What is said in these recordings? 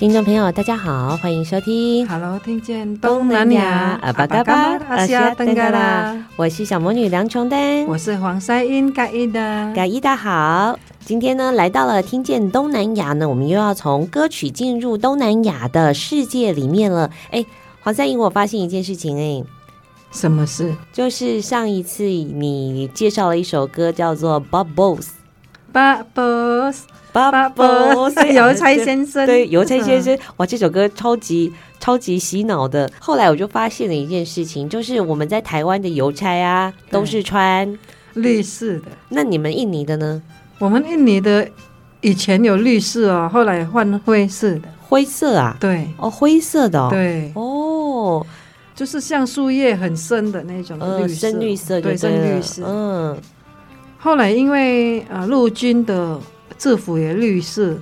听众朋友，大家好，欢迎收听。Hello，听见东南亚，阿巴嘎巴，阿西亚登嘎啦。我是小魔女梁琼丹，我是黄赛英嘎伊的，嘎伊的好。今天呢，来到了听见东南亚呢，我们又要从歌曲进入东南亚的世界里面了。哎，黄赛英，我发现一件事情，哎，什么事？就是上一次你介绍了一首歌，叫做《Bubbles》，Bubbles。爸爸，邮差先生，对，邮差先生，哇，这首歌超级超级洗脑的。后来我就发现了一件事情，就是我们在台湾的邮差啊，都是穿绿色的。那你们印尼的呢？我们印尼的以前有绿色哦，后来换灰色的。灰色啊？对，哦，灰色的哦。对，哦，就是像树叶很深的那种绿色，深绿色，对，深绿色。嗯。后来因为呃陆军的。制服也绿色，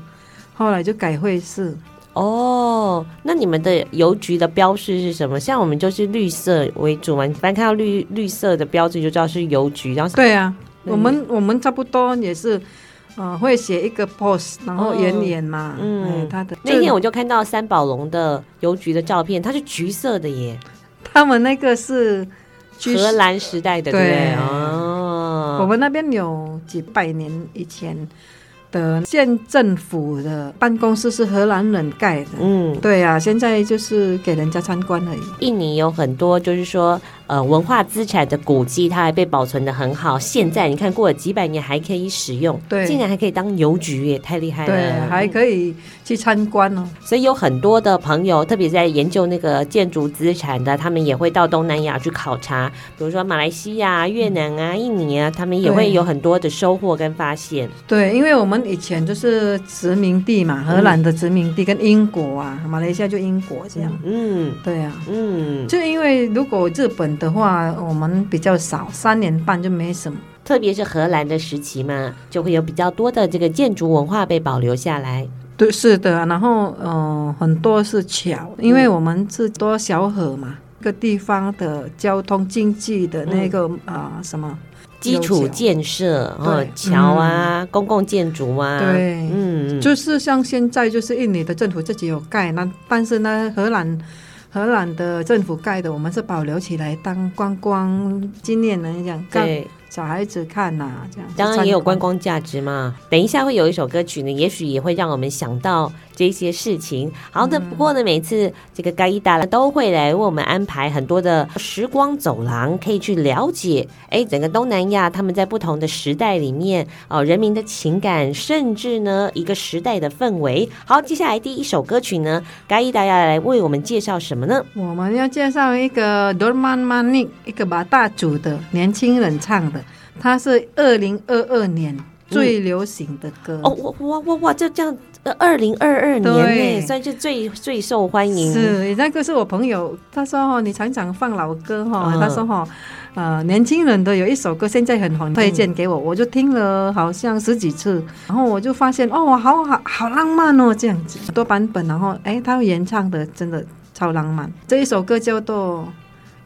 后来就改灰色。哦，那你们的邮局的标识是什么？像我们就是绿色为主嘛，反正看到绿绿色的标志就知道是邮局。然后对啊，我们我们差不多也是，呃，会写一个 post，然后圆脸嘛。哦、嗯，他的那天我就看到三宝龙的邮局的照片，它是橘色的耶。他们那个是荷兰时代的，对哦。我们那边有几百年以前。的县政府的办公室是荷兰人盖的，嗯，对啊，现在就是给人家参观而已。印尼有很多就是说，呃，文化资产的古迹，它还被保存的很好。现在你看，过了几百年还可以使用，对，竟然还可以当邮局，也太厉害了。对，还可以去参观哦。所以有很多的朋友，特别在研究那个建筑资产的，他们也会到东南亚去考察，比如说马来西亚、越南啊、印尼啊，他们也会有很多的收获跟发现。对，因为我们。以前就是殖民地嘛，荷兰的殖民地跟英国啊，马来西亚就英国这样。嗯，对啊，嗯，就因为如果日本的话，我们比较少，三年半就没什么。特别是荷兰的时期嘛，就会有比较多的这个建筑文化被保留下来。对，是的。然后，嗯、呃，很多是桥，因为我们是多小河嘛，各地方的交通经济的那个啊、呃、什么。基础建设，哦，桥啊，嗯、公共建筑啊，对，嗯，就是像现在，就是印尼的政府自己有盖，那但是呢，荷兰荷兰的政府盖的，我们是保留起来当观光纪念的这样，对。小孩子看呐、啊，这样当然也有观光价值嘛。等一下会有一首歌曲呢，也许也会让我们想到这些事情。好的，不过呢，每次这个盖伊达都会来为我们安排很多的时光走廊，可以去了解哎，整个东南亚他们在不同的时代里面哦，人民的情感，甚至呢一个时代的氛围。好，接下来第一首歌曲呢，盖伊达要来为我们介绍什么呢？我们要介绍一个 Dorman Manik，一个巴大族的年轻人唱的。他是二零二二年最流行的歌、嗯、哦，哇哇哇哇，就这样，二零二二年内算是最最受欢迎。是，那个是我朋友，他说哈，你常常放老歌哈，他说哈，呃，年轻人的有一首歌现在很红，推荐给我，我就听了好像十几次，然后我就发现哦，好好好浪漫哦，这样子，很多版本，然后哎，他原唱的真的超浪漫。这一首歌叫做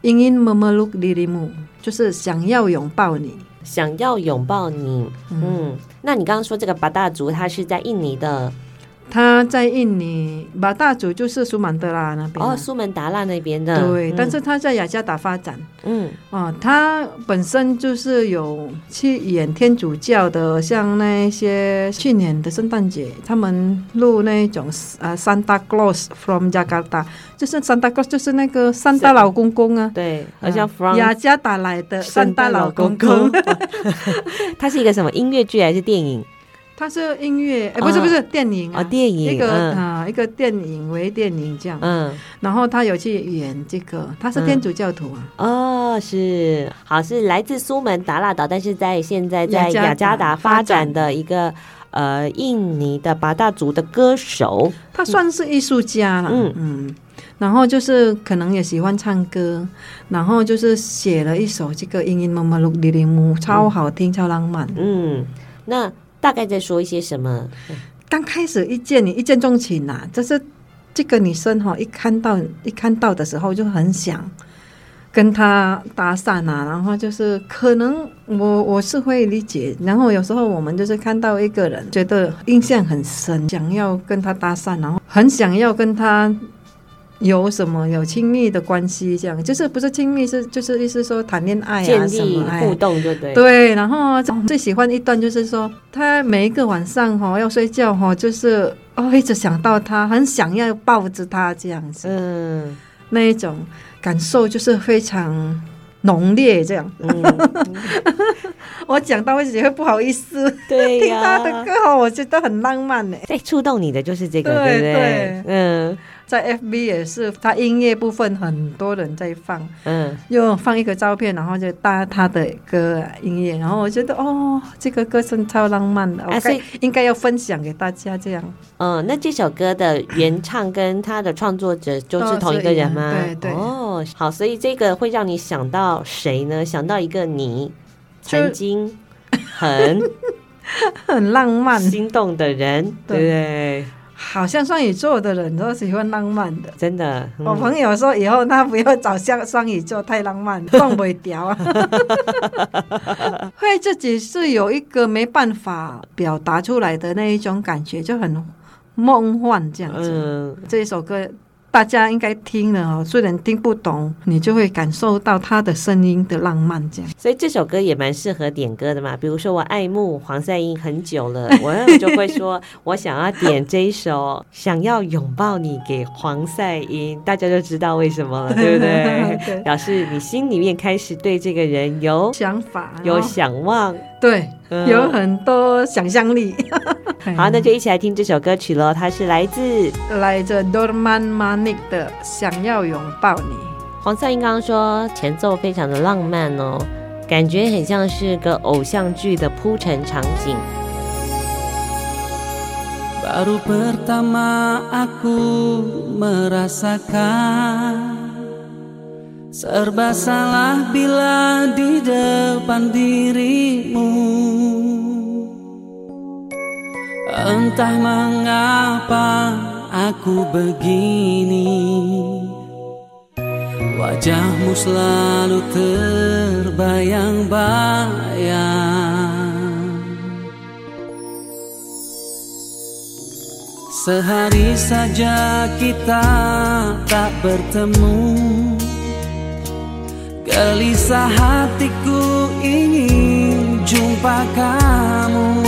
《Ingin Memeluk Dirimu》，就是想要拥抱你。想要拥抱你，嗯，嗯，那你刚刚说这个八大族，他是在印尼的，他在印尼，马大祖就是苏门答腊那边。哦，苏门答腊那边的。对，嗯、但是他在雅加达发展。嗯，哦，他本身就是有去演天主教的，像那些去年的圣诞节，他们录那种啊，Santa Claus from Jakarta，就是 Santa Claus，就是那个圣诞老公公啊。对，好像 from 雅加达来的圣诞老公公。他是一个什么音乐剧还是电影？它是音乐，哎，不是不是电影啊，电影一个啊一个电影微电影这样，嗯，然后他有去演这个，他是天主教徒啊，哦，是，好，是来自苏门答腊岛，但是在现在在雅加达发展的一个呃印尼的八大族的歌手，他算是艺术家了，嗯。嗯，然后就是可能也喜欢唱歌，然后就是写了一首这个《英英妈妈录里里木》，超好听，超浪漫，嗯，那。大概在说一些什么？刚开始一见你一见钟情呐、啊，就是这个女生哈，一看到一看到的时候就很想跟她搭讪啊，然后就是可能我我是会理解，然后有时候我们就是看到一个人觉得印象很深，想要跟他搭讪，然后很想要跟他。有什么有亲密的关系？这样就是不是亲密，是就是意思说谈恋爱啊，什么互动就对。对，然后最喜欢一段就是说，他每一个晚上哈要睡觉哈，就是哦一直想到他，很想要抱着他这样子，嗯，那一种感受就是非常浓烈这样。嗯、我讲到会觉得不好意思，对呀，听他的歌哈，我觉得很浪漫呢。最触动你的就是这个，对不对？对嗯。在 FB 也是，他音乐部分很多人在放，嗯，又放一个照片，然后就搭他的歌音乐，然后我觉得哦，这个歌声超浪漫的，啊，所以应该要分享给大家这样。嗯，那这首歌的原唱跟他的创作者就是同一个人吗？对对。哦，好，所以这个会让你想到谁呢？想到一个你曾经很 很浪漫、心动的人，对不对？好像双鱼座的人都喜欢浪漫的，真的。嗯、我朋友说以后他不要找像双鱼座太浪漫，撞不掉啊。会自己是有一个没办法表达出来的那一种感觉，就很梦幻这样子。嗯、这一首歌。大家应该听了哦，虽然听不懂，你就会感受到他的声音的浪漫，这样。所以这首歌也蛮适合点歌的嘛。比如说我爱慕黄赛音很久了，我就会说我想要点这一首，想要拥抱你给黄赛音，大家就知道为什么了，对不对？对，表示你心里面开始对这个人有想法，有想望，对，嗯、有很多想象力。好，那就一起来听这首歌曲喽。它是来自来自 Dorman Manik 的《想要拥抱你》。黄赛音刚刚说前奏非常的浪漫哦，感觉很像是个偶像剧的铺陈场景。Baru pertama aku merasakan serba salah bila di depan dirimu. Entah mengapa aku begini. Wajahmu selalu terbayang-bayang Sehari saja kita tak bertemu Gelisah hatiku ingin jumpa kamu.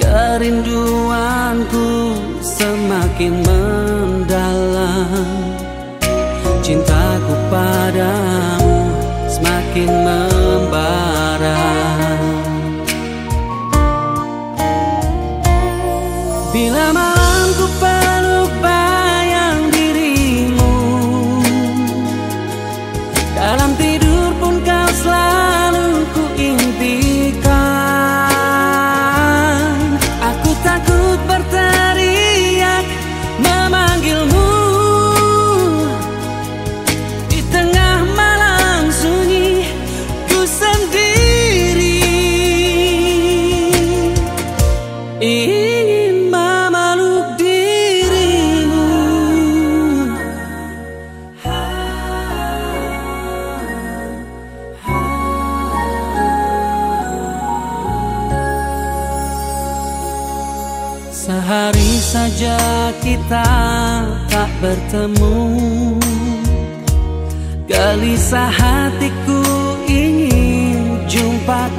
Kerinduanku semakin mendalam. Cintaku padamu kita tak bertemu. Gelisah hatiku ingin jumpa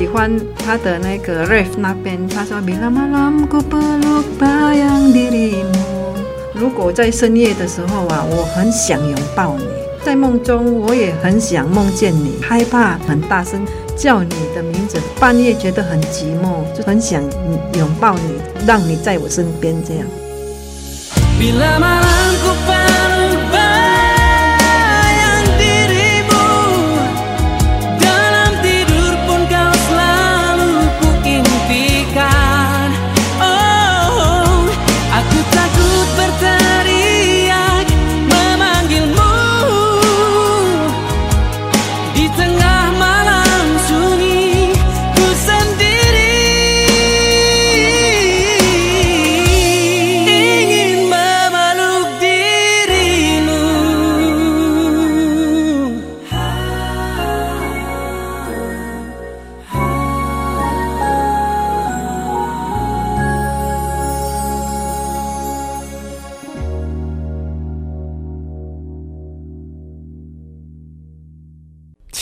喜欢他的那个 riff 那边，他说 Bila malam ku peluk bayang dirimu。如果在深夜的时候啊，我很想拥抱你，在梦中我也很想梦见你，害怕很大声叫你的名字，半夜觉得很寂寞，就很想拥抱你，让你在我身边这样。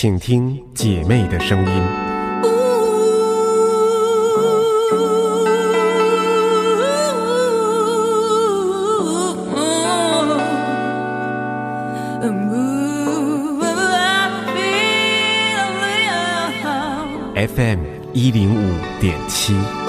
请听姐妹的声音”。FM 一零五点七。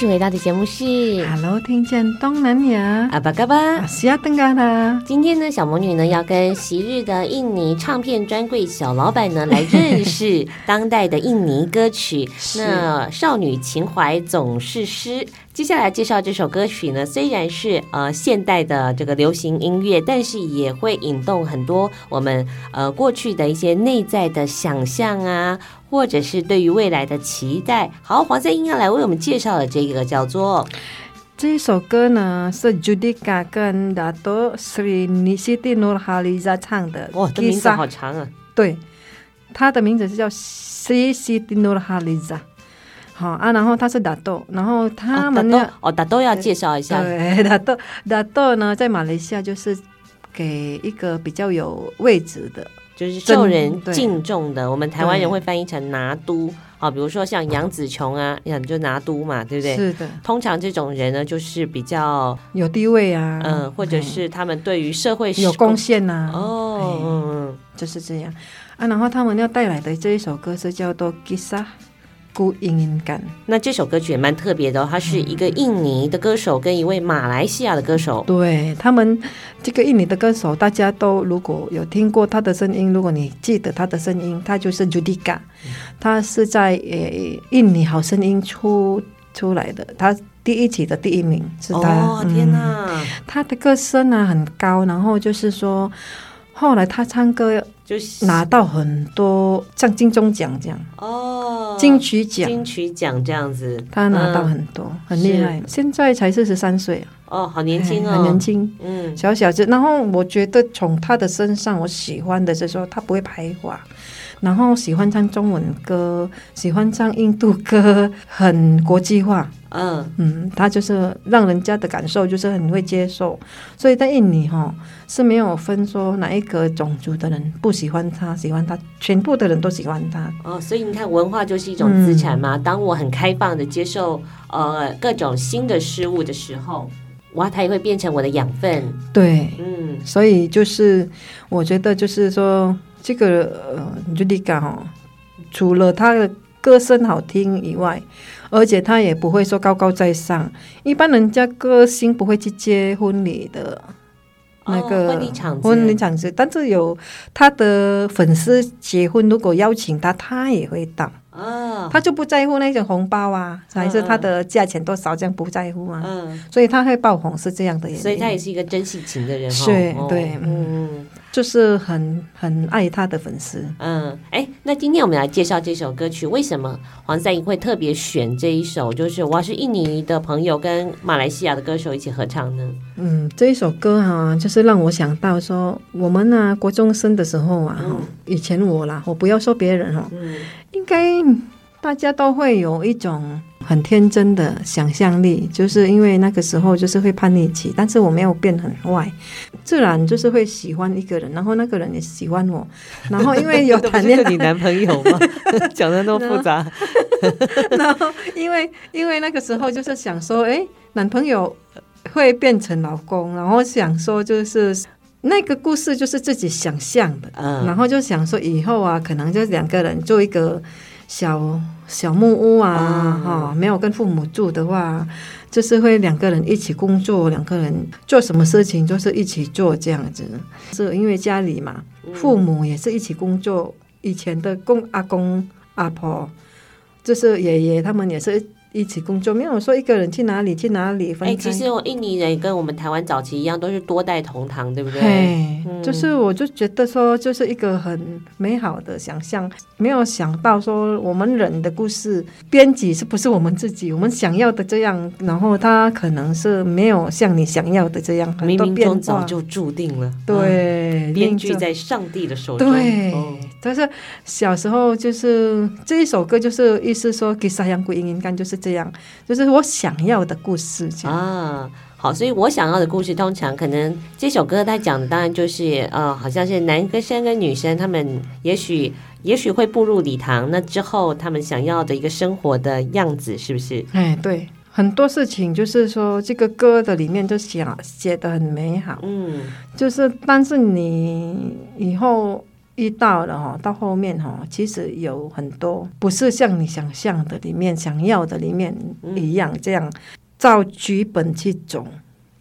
续回到的节目是 Hello，听见东南亚，阿巴嘎巴。西亚登嘎啦。今天呢，小魔女呢要跟昔日的印尼唱片专柜小老板呢来认识 当代的印尼歌曲。那少女情怀总是诗。接下来介绍这首歌曲呢，虽然是呃现代的这个流行音乐，但是也会引动很多我们呃过去的一些内在的想象啊，或者是对于未来的期待。好，黄赛英要来为我们介绍的这个叫做这首歌呢，是 Judika 跟 Dato Sri Nisiti Nurhaliza 唱的。哇，这名字好长啊！对，他的名字是叫 Sri Siti Nurhaliza。好啊，然后他是 Dato，然后他们要哦，Dato 要介绍一下。对，Dato Dato 呢，在马来西亚就是给一个比较有位置的，就是受人敬重的。我们台湾人会翻译成拿督啊，比如说像杨子琼啊，就拿督嘛，对不对？是的。通常这种人呢，就是比较有地位啊，嗯，或者是他们对于社会有贡献呐。哦，嗯，就是这样啊。然后他们要带来的这一首歌是叫做《。孤音音感，那这首歌曲也蛮特别的哦。他是一个印尼的歌手跟一位马来西亚的歌手。对他们，这个印尼的歌手，大家都如果有听过他的声音，如果你记得他的声音，他就是 Judika，他是在呃印尼好声音出出来的，他第一期的第一名是他。哦天哪，嗯，他的歌声呢很高，然后就是说，后来他唱歌。就是拿到很多像金钟奖这样。哦，金曲奖、金曲奖这样子，他拿到很多，嗯、很厉害。现在才四十三岁哦，好年轻哦，很年轻，嗯，小小子。然后我觉得从他的身上，我喜欢的是说他不会排华，然后喜欢唱中文歌，喜欢唱印度歌，很国际化。嗯嗯，他就是让人家的感受就是很会接受，所以在印尼哈是没有分说哪一个种族的人不喜欢他，喜欢他，全部的人都喜欢他。哦，所以你看，文化就是一种资产嘛。嗯、当我很开放的接受呃各种新的事物的时候，哇，它也会变成我的养分。对，嗯，所以就是我觉得就是说这个呃，你就你讲哦，除了他的歌声好听以外。而且他也不会说高高在上，一般人家歌星不会去接婚礼的，那个婚礼场婚礼场子，但是有他的粉丝结婚，如果邀请他，他也会到。哦，他就不在乎那种红包啊，还是他的价钱多少，这样不在乎啊。嗯，所以他会爆红是这样的原因。所以他也是一个真性情的人。对对，嗯。就是很很爱他的粉丝，嗯，哎，那今天我们来介绍这首歌曲，为什么黄赛音会特别选这一首？就是我是印尼的朋友跟马来西亚的歌手一起合唱呢。嗯，这一首歌哈、啊，就是让我想到说，我们呢、啊，国中生的时候啊，嗯、以前我啦，我不要说别人哈、哦，嗯，应该大家都会有一种。很天真的想象力，就是因为那个时候就是会叛逆期，但是我没有变很坏，自然就是会喜欢一个人，然后那个人也喜欢我，然后因为有谈恋爱，你男朋友吗？讲的那么复杂，然后因为因为那个时候就是想说，哎，男朋友会变成老公，然后想说就是那个故事就是自己想象的，嗯，然后就想说以后啊，可能就两个人做一个。小小木屋啊，哈、哦，没有跟父母住的话，就是会两个人一起工作，两个人做什么事情就是一起做这样子。是因为家里嘛，父母也是一起工作，以前的公阿公阿婆，就是爷爷他们也是。一起工作，没有说一个人去哪里去哪里。哎、欸，其实我印尼人跟我们台湾早期一样，都是多代同堂，对不对？嘿嗯、就是我就觉得说，就是一个很美好的想象，没有想到说我们人的故事编辑是不是我们自己，我们想要的这样，然后他可能是没有像你想要的这样，冥冥中早就注定了。对，编剧、嗯、在上帝的手中。对，但是小时候就是这一首歌，就是意思说给沙羊鬼应应该就是。这样就是我想要的故事啊，好，所以我想要的故事，通常可能这首歌它讲的当然就是呃，好像是男生跟女生，他们也许也许会步入礼堂，那之后他们想要的一个生活的样子，是不是？哎，对，很多事情就是说这个歌的里面就写写的很美好，嗯，就是但是你以后。遇到了哈，到后面哈，其实有很多不是像你想象的里面想要的里面一样，这样照剧本去走。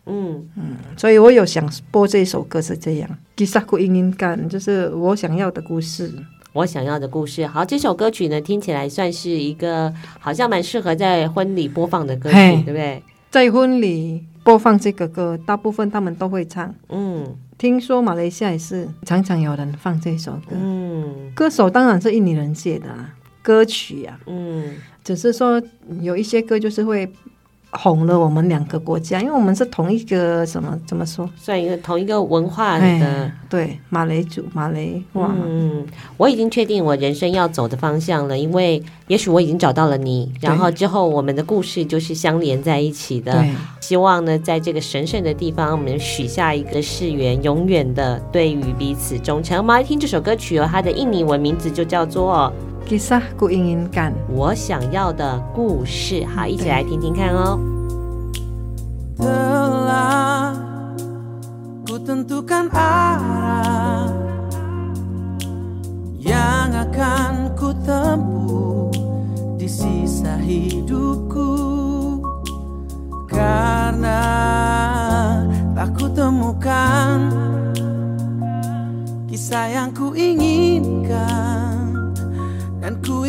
嗯嗯，所以我有想播这首歌是这样，其实故应应干，就是我想要的故事，我想要的故事。好，这首歌曲呢，听起来算是一个好像蛮适合在婚礼播放的歌曲，对不对？在婚礼播放这个歌，大部分他们都会唱。嗯。听说马来西亚也是常常有人放这首歌，嗯，歌手当然是印尼人写的啊，歌曲啊，嗯，只是说有一些歌就是会。红了我们两个国家，因为我们是同一个什么怎么说，算一个同一个文化的，哎、对马来族马来话。嗯，我已经确定我人生要走的方向了，因为也许我已经找到了你，然后之后我们的故事就是相连在一起的。希望呢，在这个神圣的地方，我们许下一个誓言，永远的对于彼此忠诚。我们来听这首歌曲哦，它的印尼文名字就叫做。Kisah ku inginkan，我想要的故事，好，一起来听听看哦。Telah ku tentukan arah yang akan ku tempuh di sisa hidupku karena tak ku temukan kisah yang ku inginkan dan ku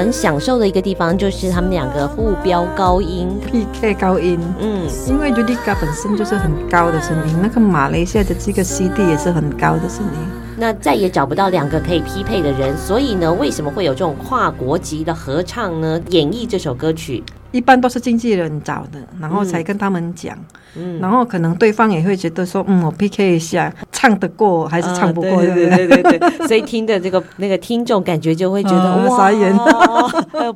很享受的一个地方就是他们两个互飙高音。PK 高音，嗯，因为 Judika 本身就是很高的声音，那个马来西亚的这个 CD 也是很高的声音。那再也找不到两个可以匹配的人，所以呢，为什么会有这种跨国籍的合唱呢？演绎这首歌曲，一般都是经纪人找的，然后才跟他们讲，嗯，然后可能对方也会觉得说，嗯，我 PK 一下，唱得过还是唱不过，啊对对不对？对对所以听的这个那个听众感觉就会觉得、啊哇，傻眼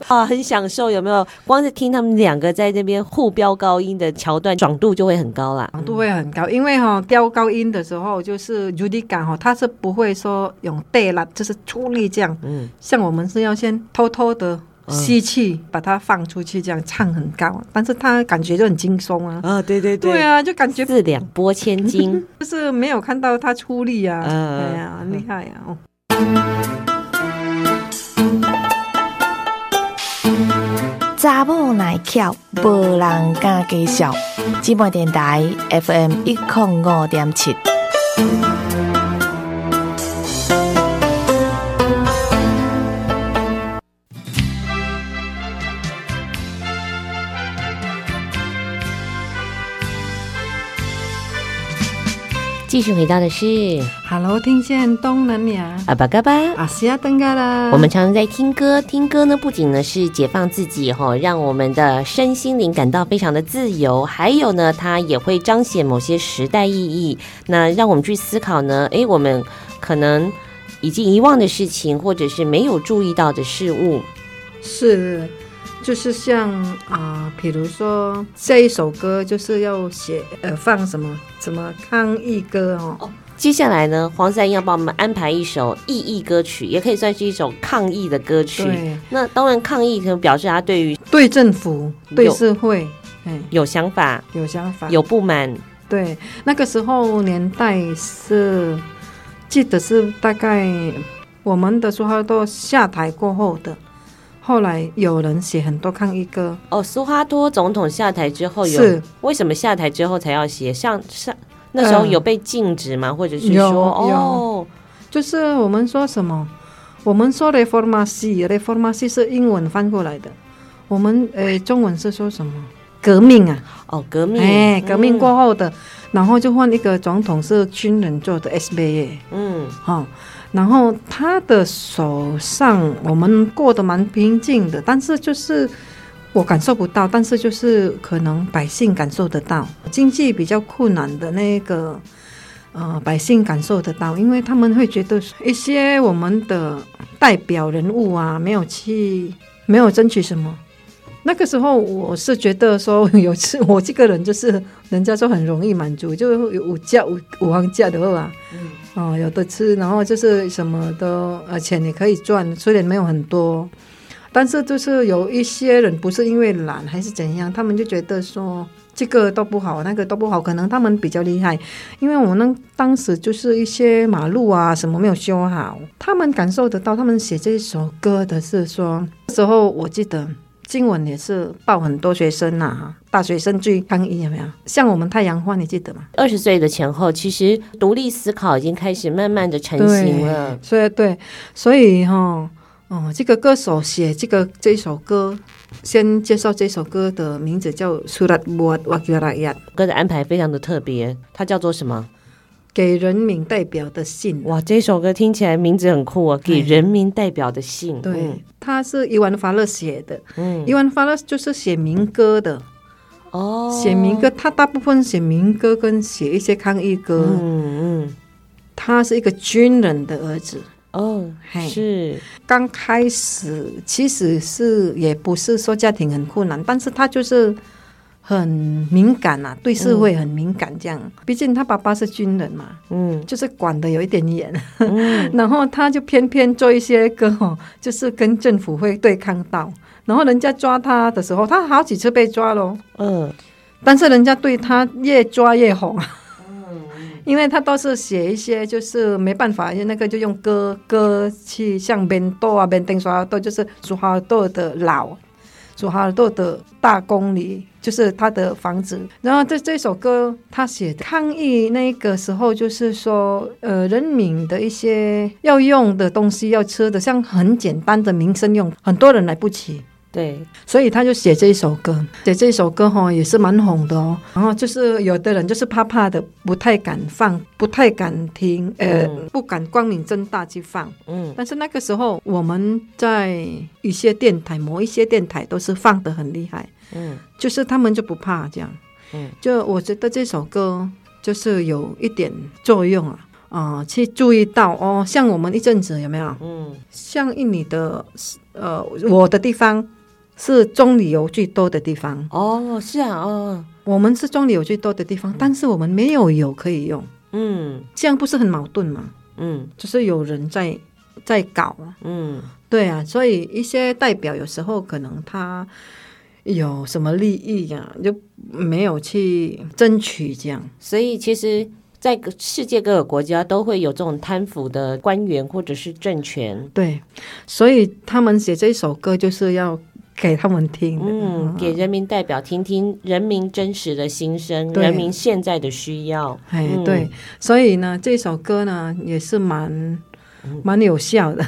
啊，很享受，有没有？光是听他们两个在那边互飙高音的桥段，爽度就会很高啦。爽度会很高，因为哈、哦、飙高音的时候，就是 Judy 感哈，他是不会说用带啦，就是出力这样，嗯，像我们是要先偷偷的吸气，把它放出去，这样唱很高，但是他感觉就很轻松啊。啊，对对对，啊，就感觉四两拨千斤，就是没有看到他出力啊，嗯哎呀，很厉害呀、啊！哦。查某耐翘，无人敢介绍。姊妹电台 FM 一零五点七。继续回到的是 Hello，听见东南亚，阿巴嘎巴。阿西亚登嘎啦。我们常常在听歌，听歌呢不仅呢是解放自己哈，让我们的身心灵感到非常的自由，还有呢，它也会彰显某些时代意义。那让我们去思考呢，诶，我们可能已经遗忘的事情，或者是没有注意到的事物。是，就是像啊，比如说这一首歌就是要写呃放什么什么抗议歌哦。接下来呢，黄赛英要帮我们安排一首意义歌曲，也可以算是一首抗议的歌曲。对，那当然抗议可能表示他对于对政府、对社会，哎，有想法、有想法、有不满。对，那个时候年代是记得是大概我们的苏哈多下台过后的，后来有人写很多抗议歌。哦，苏哈多总统下台之后有，是为什么下台之后才要写？像上那时候有被禁止吗？嗯、或者是说有哦，就是我们说什么？我们说 reformasi，reformasi 是英文翻过来的，我们呃中文是说什么？革命啊！哦，革命，哎，革命过后的，嗯、然后就换一个总统是军人做的 SBA，嗯，哈、哦，然后他的手上我们过得蛮平静的，但是就是我感受不到，但是就是可能百姓感受得到，经济比较困难的那个呃百姓感受得到，因为他们会觉得一些我们的代表人物啊没有去没有争取什么。那个时候我是觉得说，有次 我这个人就是人家说很容易满足，就有五价五五行价的话，哦，有的吃，然后就是什么的，而且你可以赚，虽然没有很多，但是就是有一些人不是因为懒还是怎样，他们就觉得说这个都不好，那个都不好，可能他们比较厉害，因为我们当时就是一些马路啊什么没有修好，他们感受得到，他们写这首歌的是说，那时候我记得经文也是报很多学生呐、啊，大学生去抗议有没有？像我们太阳花，你记得吗？二十岁的前后，其实独立思考已经开始慢慢的成型了。所以对，所以哈、哦，哦，这个歌手写这个这首歌。先介绍这首歌的名字叫《Surat Buat Wakil Rakyat》，歌的安排非常的特别，它叫做什么？给人民代表的信。哇，这首歌听起来名字很酷啊！给人民代表的信。对，嗯、他是伊万法勒写的。嗯，伊万法勒就是写民歌的。哦，写民歌，他大部分写民歌跟写一些抗议歌。嗯嗯，他是一个军人的儿子。哦，是刚开始，其实是也不是说家庭很困难，但是他就是很敏感呐、啊，对社会很敏感，这样。嗯、毕竟他爸爸是军人嘛，嗯，就是管的有一点严，嗯、然后他就偏偏做一些歌，就是跟政府会对抗到，然后人家抓他的时候，他好几次被抓喽，嗯，但是人家对他越抓越红。因为他都是写一些，就是没办法，那个就用歌歌去像边豆啊边登苏哈多，就是苏哈多的老，祖哈多的大公里，就是他的房子。然后这这首歌他写抗议那个时候，就是说，呃，人民的一些要用的东西要吃的，像很简单的民生用，很多人来不起。对，所以他就写这一首歌，写这一首歌哈也是蛮红的哦。然后就是有的人就是怕怕的，不太敢放，不太敢听，呃，嗯、不敢光明正大去放。嗯，但是那个时候我们在一些电台，某一些电台都是放得很厉害。嗯，就是他们就不怕这样。嗯，就我觉得这首歌就是有一点作用啊，啊、呃，去注意到哦，像我们一阵子有没有？嗯，像印尼的，呃，我的地方。是棕榈油最多的地方。哦，是啊，哦，我们是棕榈油最多的地方，但是我们没有油可以用，嗯，这样不是很矛盾吗？嗯，就是有人在在搞，嗯，对啊，所以一些代表有时候可能他有什么利益呀、啊，就没有去争取这样，所以其实，在世界各个国家都会有这种贪腐的官员或者是政权，对，所以他们写这首歌就是要。给他们听，嗯，给人民代表听听人民真实的心声，人民现在的需要。哎，嗯、对，所以呢，这首歌呢也是蛮蛮有效的，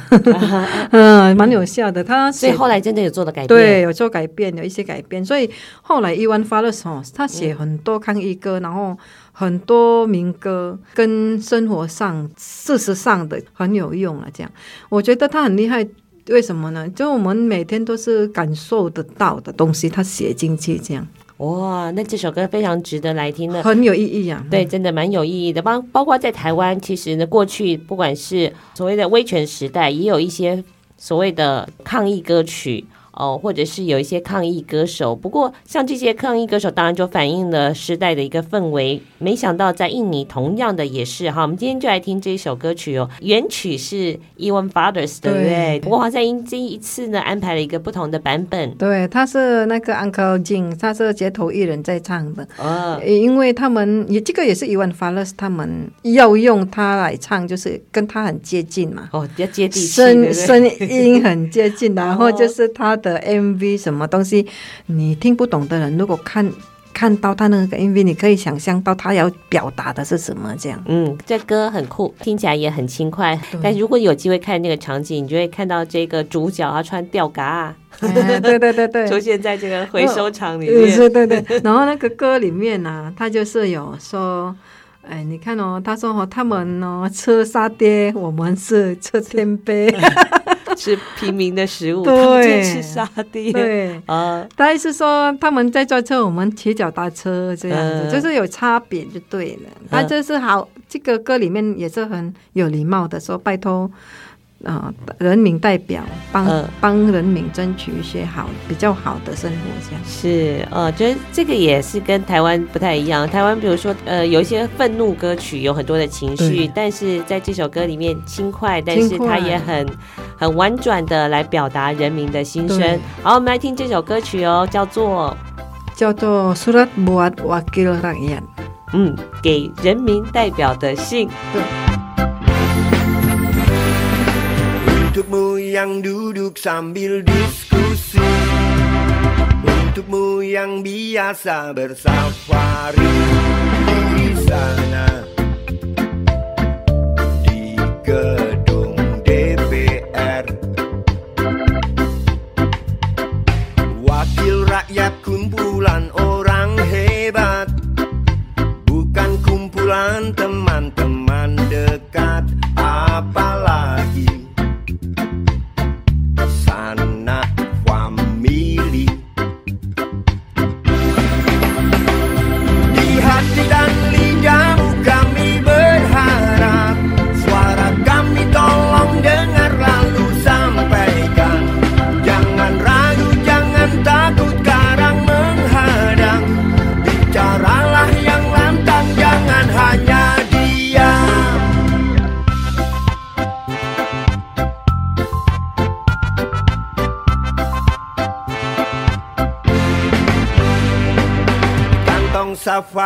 嗯，蛮有效的。他所以后来真的有做了改变，对，有做改变，有一些改变。所以后来伊万发的时候，他写很多抗议歌，嗯、然后很多民歌，跟生活上、事实上的很有用啊。这样，我觉得他很厉害。为什么呢？就我们每天都是感受得到的东西，他写进去这样。哇，那这首歌非常值得来听的，很有意义啊！对，真的蛮有意义的。包包括在台湾，其实呢，过去不管是所谓的威权时代，也有一些所谓的抗议歌曲。哦，或者是有一些抗议歌手，不过像这些抗议歌手，当然就反映了时代的一个氛围。没想到在印尼，同样的也是哈。我们今天就来听这一首歌曲哦，原曲是 Iwan Fathers，对不对？对，不过好像因这一次呢，安排了一个不同的版本。对，他是那个 Uncle Jin，他是街头艺人在唱的。哦，因为他们也这个也是 Iwan Fathers，他们要用他来唱，就是跟他很接近嘛。哦，比较接地气，声声音很接近，然后就是他的。的 MV 什么东西，你听不懂的人，如果看看到他那个 MV，你可以想象到他要表达的是什么。这样，嗯，这歌很酷，听起来也很轻快。对但如果有机会看那个场景，你就会看到这个主角啊穿吊嘎啊，哎、对对对对，出现在这个回收场里面。对对对，然后那个歌里面呢、啊，他就是有说，哎，你看哦，他说哦，他们哦吃沙爹，我们是吃天杯。吃平民的食物，对，吃沙爹，对啊。他意思说他们在坐车，我们骑脚踏车这样子，呃、就是有差别就对了。他就是好，呃、这个歌里面也是很有礼貌的说，拜托。啊、呃，人民代表帮帮、呃、人民争取一些好比较好的生活，这样是呃，觉得这个也是跟台湾不太一样。台湾比如说呃，有一些愤怒歌曲，有很多的情绪，但是在这首歌里面轻快，但是它也很很婉转的来表达人民的心声。对好，我们来听这首歌曲哦，叫做叫做 Surat Buat Wakil Rakyat。嗯，给人民代表的信。Untukmu yang duduk sambil diskusi. Untukmu yang biasa bersafari Di sana. Di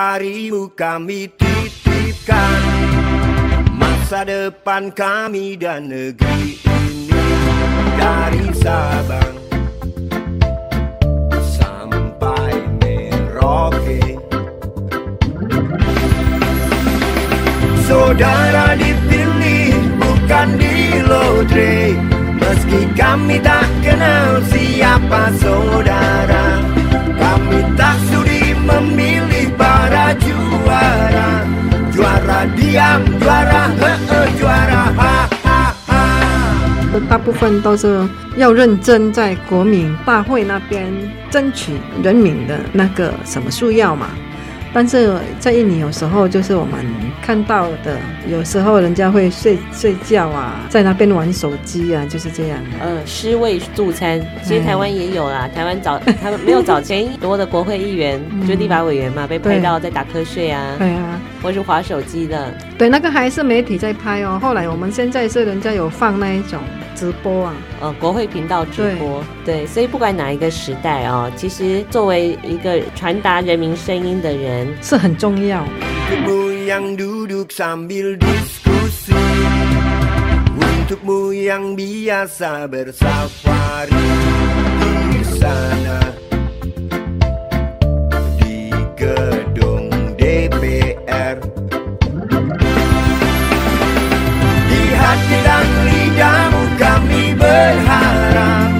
safarimu kami titipkan. Masa depan kami dan negeri ini Dari Sabang Sampai Merauke. Saudara dipilih bukan di lotre Meski kami tak kenal siapa saudara Kami tak sudi memilih 大部分都是要认真在国民大会那边争取人民的那个什么素要嘛。但是在印尼有时候就是我们看到的，有时候人家会睡睡觉啊，在那边玩手机啊，就是这样。呃，尸位助餐，其实台湾也有啦。台湾早，他们没有早前多的国会议员，就立法委员嘛，被拍到在打瞌睡啊，对啊，或是划手机的。对，那个还是媒体在拍哦。后来我们现在是人家有放那一种直播啊，呃，国会频道直播。对，所以不管哪一个时代哦，其实作为一个传达人民声音的人是很重要。 Untukmu yang duduk sambil diskusi Untukmu yang biasa bersafari Di sana Di gedung DPR Di hati dan lidahmu kami berharap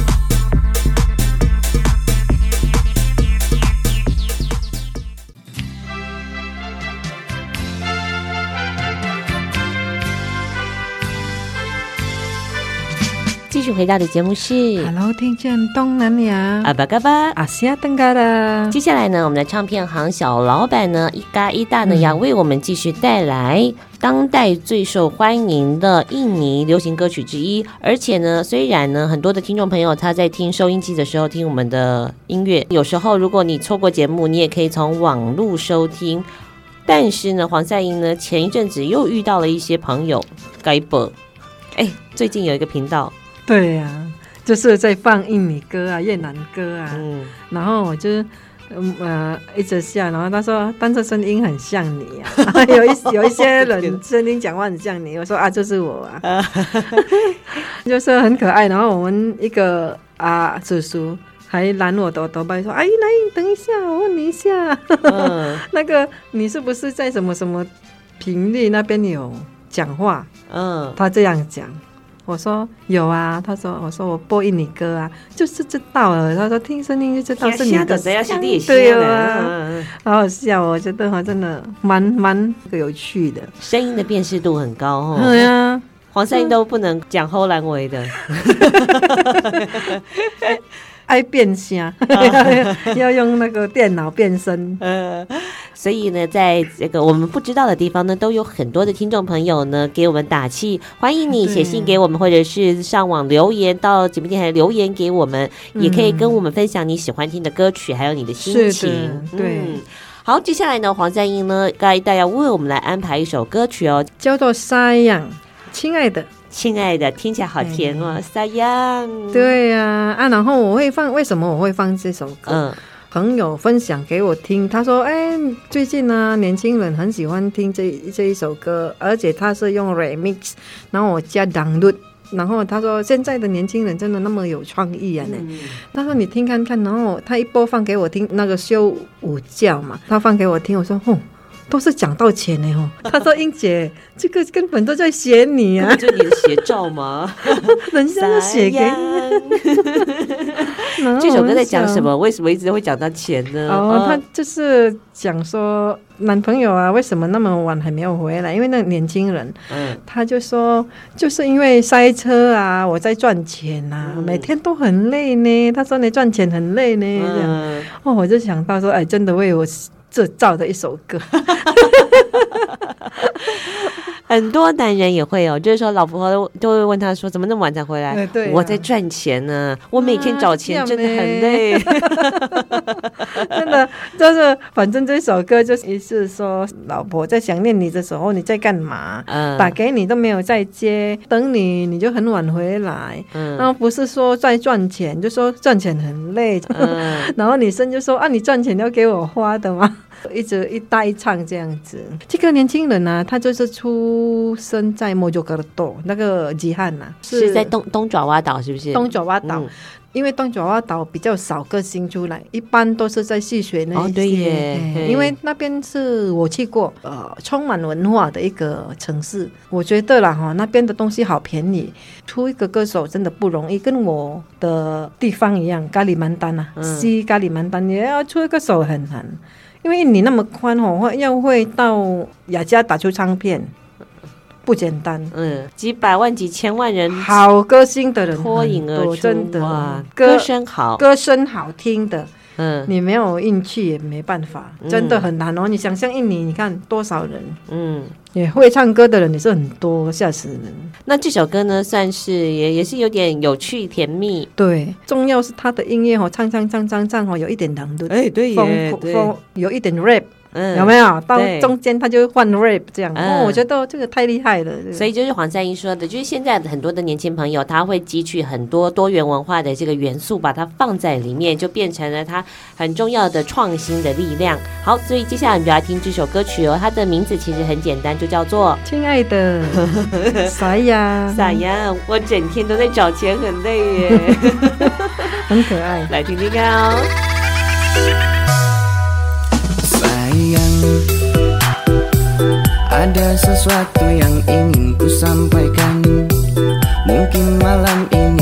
回到的节目是 Hello，听见东南亚阿巴嘎巴。阿西亚登嘎啦。接下来呢，我们的唱片行小老板呢，一嘎一大呢，嗯要为我们继续带来当代最受欢迎的印尼流行歌曲之一。而且呢，虽然呢，很多的听众朋友他在听收音机的时候听我们的音乐，有时候如果你错过节目，你也可以从网络收听。但是呢，黄赛英呢，前一阵子又遇到了一些朋友改播，哎，最近有一个频道，对呀、就是在放印尼歌啊、越南歌啊，嗯，然后我就嗯呃一直笑，然后他说，但是声音很像你啊，然 后有一有一些人声音讲话很像你，我说啊，就是我啊，就是很可爱。然后我们一个啊叔叔还拦我的头发说，阿姨来，等一下，我问你一下，嗯。那个你是不是在什么什么频率那边有讲话？嗯，他这样讲，我说有啊，他说我说我播印尼歌啊，就是知道了。他说听声音就知道是你的，谁要是你对啊，嗯好好笑，我觉得哈真的蛮蛮有趣的。声音的辨识度很高哦。对呀，黄赛英都不能讲后兰维的，爱变声，要用那个电脑变声。呃，所以呢，在这个我们不知道的地方呢，都有很多的听众朋友呢给我们打气，欢迎你写信给我们，或者是上网留言到节目电台留言给我们，也可以跟我们分享你喜欢听的歌曲，还有你的心情。的。对。嗯。好，接下来呢，黄赛英呢，该大家为我们来安排一首歌曲哦，叫做《沙样》，亲爱的。亲爱的，听起来好甜哦，沙样。对呀啊，然后我会放，为什么我会放这首歌？嗯朋友分享给我听，他说：“哎，最近呢，年轻人很喜欢听这这一首歌，而且他是用 remix，然后我加 download，然后他说现在的年轻人真的那么有创意啊呢。嗯他说你听看看，然后他一播放给我听，那个修午觉嘛，他放给我听，我说哦。”都是讲到钱的哦。他说：“英姐，这个根本都在写你啊，这是你的写照吗？人家都写给你。这首歌在讲什我么？为什么一直会讲到钱呢？哦，他就是讲说男朋友啊，为什么那么晚还没有回来？因为那个年轻人，嗯他就说，就是因为塞车啊，我在赚钱啊，嗯每天都很累呢。他说你赚钱很累呢，这样。嗯，哦，我就想到说，哎，真的为我这造的一首歌。很多男人也会有，就是说老婆都会问他说，怎么那么晚才回来？哎对啊我在赚钱呢，我每天找钱啊真的很累。真的就是，反正这首歌就是意思说，老婆在想念你的时候，你在干嘛？嗯打给你都没有在接，等你你就很晚回来。然后嗯不是说在赚钱，就说赚钱很累。嗯 然后女生就说啊，你赚钱要给我花的吗？一直一带一唱这样子。这个年轻人呢、啊，他就是出生在摩羯哥的岛，那个吉汉呐，是在东东爪哇岛，是不是？东爪哇岛。嗯因为东爪哇岛比较少歌星出来，一般都是在戏水那一些。哦对耶嘿嘿因为那边是我去过，呃，充满文化的一个城市。我觉得啦哈，那边的东西好便宜，出一个歌手真的不容易，跟我的地方一样，咖喱曼丹啊，嗯西咖喱曼丹也要出一个手很难，因为你那么宽哦，会要会到雅加打出唱片，不简单。嗯，几百万、几千万人好歌星的人脱颖而出，真的歌声好，歌声好听的，嗯你没有运气也没办法，嗯真的很难哦。你想象印尼，你看多少人嗯。也会唱歌的人也是很多，吓死人。那这首歌呢，算是也也是有点有趣甜蜜。对，重要是他的音乐哦，唱唱唱唱唱哦，有一点难度，哎，对风风有一点 rap，嗯有没有？到中间他就换 rap 这样，嗯哦，我觉得这个太厉害了。所以就是黄赛英说的，就是现在很多的年轻朋友，他会汲取很多多元文化的这个元素，把它放在里面，就变成了他很重要的创新的力量。好，所以接下来我们就要听这首歌曲哦，它的名字其实很简单，就叫做亲爱的，啥呀？撒样。我整天都在找钱，很累耶。很可爱。来听听看哦。Ada sesuatu yang ingin ku sampaikan. Mungkin malam ini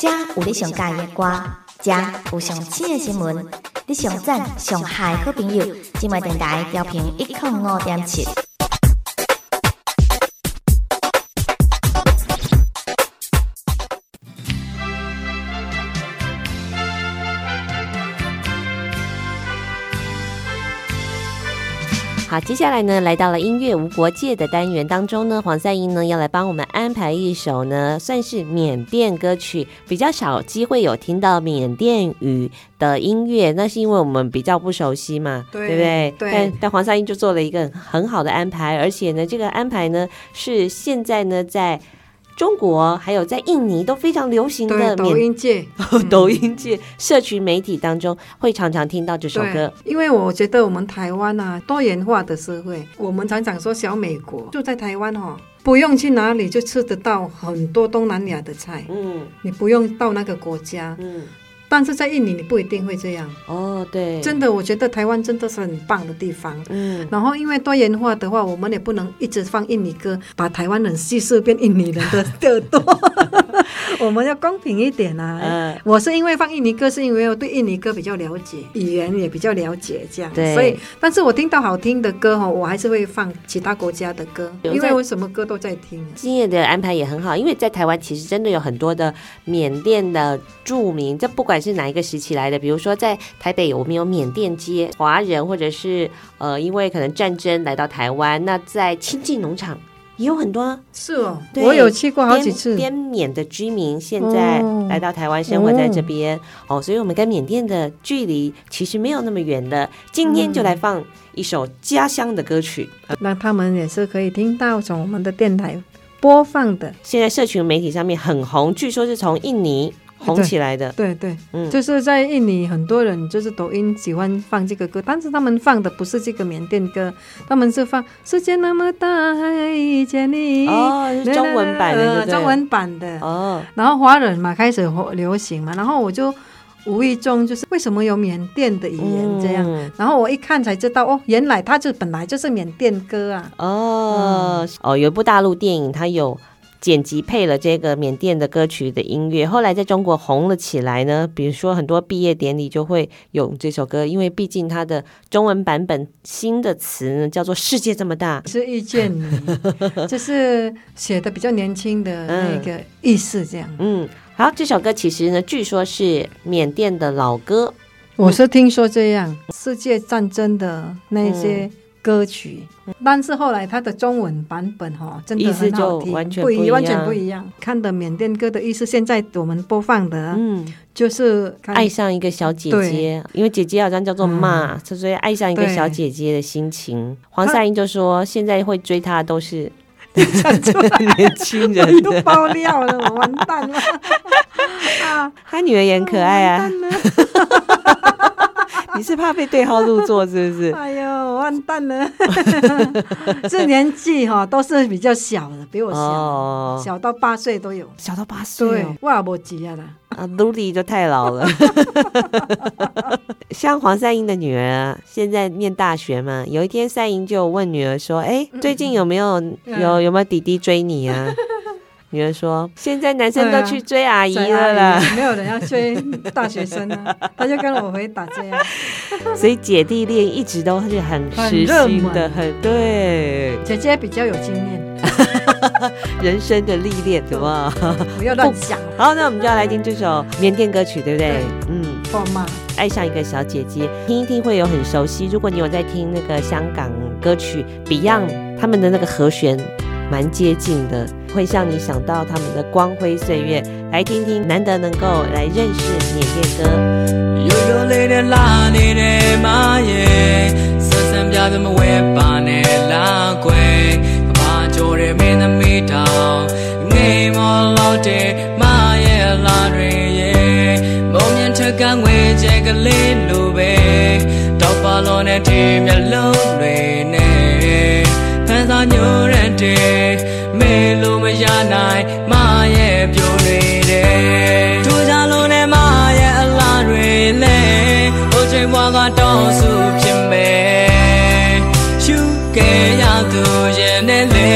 遮有你上喜欢的歌，遮有上新的新闻，你上赞上嗨好朋友，今麦电台调频一零五点七。好，接下来呢，来到了音乐无国界的单元当中呢，黄赛英呢要来帮我们安排一首呢，算是缅甸歌曲，比较少机会有听到缅甸语的音乐，那是因为我们比较不熟悉嘛，对对不对？对但但黄赛英就做了一个很好的安排，而且呢，这个安排呢是现在呢在中国还有在印尼都非常流行的，抖音界，抖音界社群媒体当中会常常听到这首歌。，因为我觉得我们台湾啊，多元化的社会，我们常常说小美国，就在台湾哦，不用去哪里就吃得到很多东南亚的菜，嗯。你不用到那个国家，嗯，但是在印尼你不一定会这样。哦，对，真的，我觉得台湾真的是很棒的地方。嗯。然后，因为多元化的话，我们也不能一直放印尼歌，把台湾人叙事变印尼人的 耳朵。我们要公平一点啊！嗯我是因为放印尼歌，是因为我对印尼歌比较了解，语言也比较了解，这样。对所以，但是我听到好听的歌哈，我还是会放其他国家的歌，因为我什么歌都在听。今夜的安排也很好，因为在台湾其实真的有很多的缅甸的著名，这不管是哪一个时期来的，比如说在台北我们有缅甸街，华人或者是呃因为可能战争来到台湾，那在亲近农场也有很多是哦，对我有去过好几次。边缅的居民现在来到台湾生活在这边哦，哦，所以我们跟缅甸的距离其实没有那么远的。今天就来放一首家乡的歌曲，那他们也是可以听到从我们的电台播放的。现在社群媒体上面很红，据说是从印尼红起来的。对对，嗯，就是在印尼很多人就是抖音喜欢放这个歌，但是他们放的不是这个缅甸歌，他们是放世界那么大还遇见你哦，是中文版的中文版的哦。然后华人嘛开始流行嘛，然后我就无意中就是为什么有缅甸的语言这样，嗯、然后我一看才知道哦，原来它就本来就是缅甸歌啊。哦、嗯、哦，有一部大陆电影，它有。剪辑配了这个缅甸的歌曲的音乐，后来在中国红了起来呢。比如说很多毕业典礼就会有这首歌，因为毕竟它的中文版本新的词呢叫做“世界这么大”，是遇见你，就是写的比较年轻的那个意思这样。嗯。好，这首歌其实呢，据说是缅甸的老歌。我是听说这样，世界战争的那些歌曲，嗯、但是后来他的中文版本哈，真的很好听，完全不一，完全不一样。看的缅甸歌的意思，现在我们播放的，嗯，就是爱上一个小姐姐，因为姐姐好像叫做骂，嗯、所以爱上一个小姐姐的心情。黄赛英就说，现在会追她的都是。年轻人 都爆料了，我完蛋了！啊，他女儿也很可爱啊。你是怕被对号入座是不是？哎呦，完蛋了！这年纪哈都是比较小的，比我小，哦、小到八岁都有，小到八岁，我也不急啊啦。啊，卢迪就太老了。像黄赛英的女儿，现在念大学嘛。有一天，赛英就问女儿说：“哎，最近有没有有有没有弟弟追你啊？”女儿说：“现在男生都去追阿姨了啦，没有人要追大学生啊。”他就跟我回答这样。所以姐弟恋一直都是很时兴的，很对。姐姐比较有经验。人生的历练，对吧？不要乱讲。好，那我们就要来听这首缅甸歌曲，对不对？对嗯，放嘛，爱上一个小姐姐，听一听会有很熟悉。如果你有在听那个香港歌曲 Beyond，他们的那个和弦蛮接近的，会让你想到他们的光辉岁月。来听听，难得能够来认识缅甸歌。做的没那味道，爱莫老的马也拉瑞耶，莫面特干为这个里路 မ်းသာညှိုးရန်တယ်မေလိုမရနိုင်မရဲ့ပြုံးနေတယ်ထူကြလုံးနဲ့မရဲ့အလားတွေလဲဟိုချိန်ဘွားကတော့စုဖြစ်မယ်ရှုခဲ့ရသူရဲ့နဲ့လေ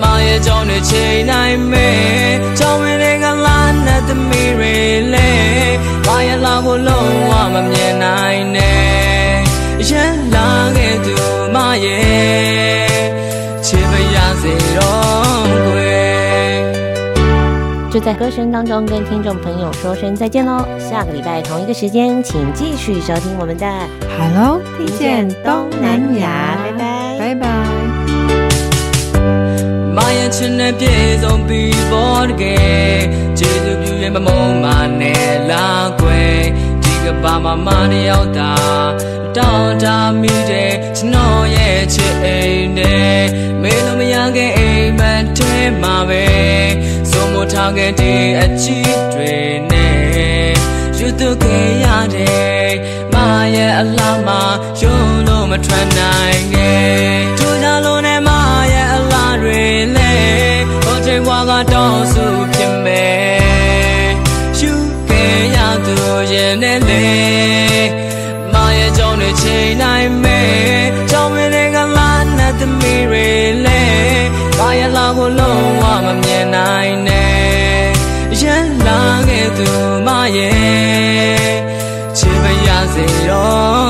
မရဲ့ကြောင့်နဲ့ချိန်နိုင်မယ်ကြောင်းဝင်တဲ့ကလာနဲ့သမီးတွေလဲမရဲ့လောက်ကိုလုံးဝမမြင်နိုင်နဲ့ 就在歌声当中跟听众朋友说声再见喽，下个礼拜同一个时间，请继续收听我们的 Hello，听见东南亚，拜拜，拜拜。မာယာချင်တဲ့ပြေဆုံးပြီးပေါ်တကယ်ကျေးဇူးပြုရင်မမုန်းမနဲ့လာကွယ်ဒီကဘာမမတယောက်သာတောင်းတမိတဲ့ကျွန်တော်ရဲ့ချစ်အိမ်နဲ့မေလို့မရခဲ့အိမ်မက်ထဲမှာပဲ စုံမထားခဲ့တဲ့အချစ်တွေနဲ့ယူသူခဲ့ရတဲ့မာရဲ့အလားမှာယုံလို့မထွက်နိုင်ခဲ့ထို့ကြောင့်လို့နဲ့မာရဲ့အလားတွေလဲဟိုချိန်ဘွားကတောင်းစုဖြစ်မယ်ရှုခဲ့ရသူရဲ့နဲ့လေမာရဲ့ကြောင့်တွေချိန်နိုင်မယ်ကြောင့်မင်းတွေကလာနဲ့သမီးတွေလဲမာရဲ့လာကိုလုံးဝမမြင်နိုင်နဲ့ ရဲ့ချစ်ပါရစေတော့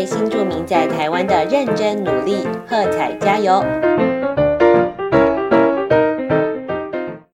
为新住民在台湾的认真努力喝彩加油。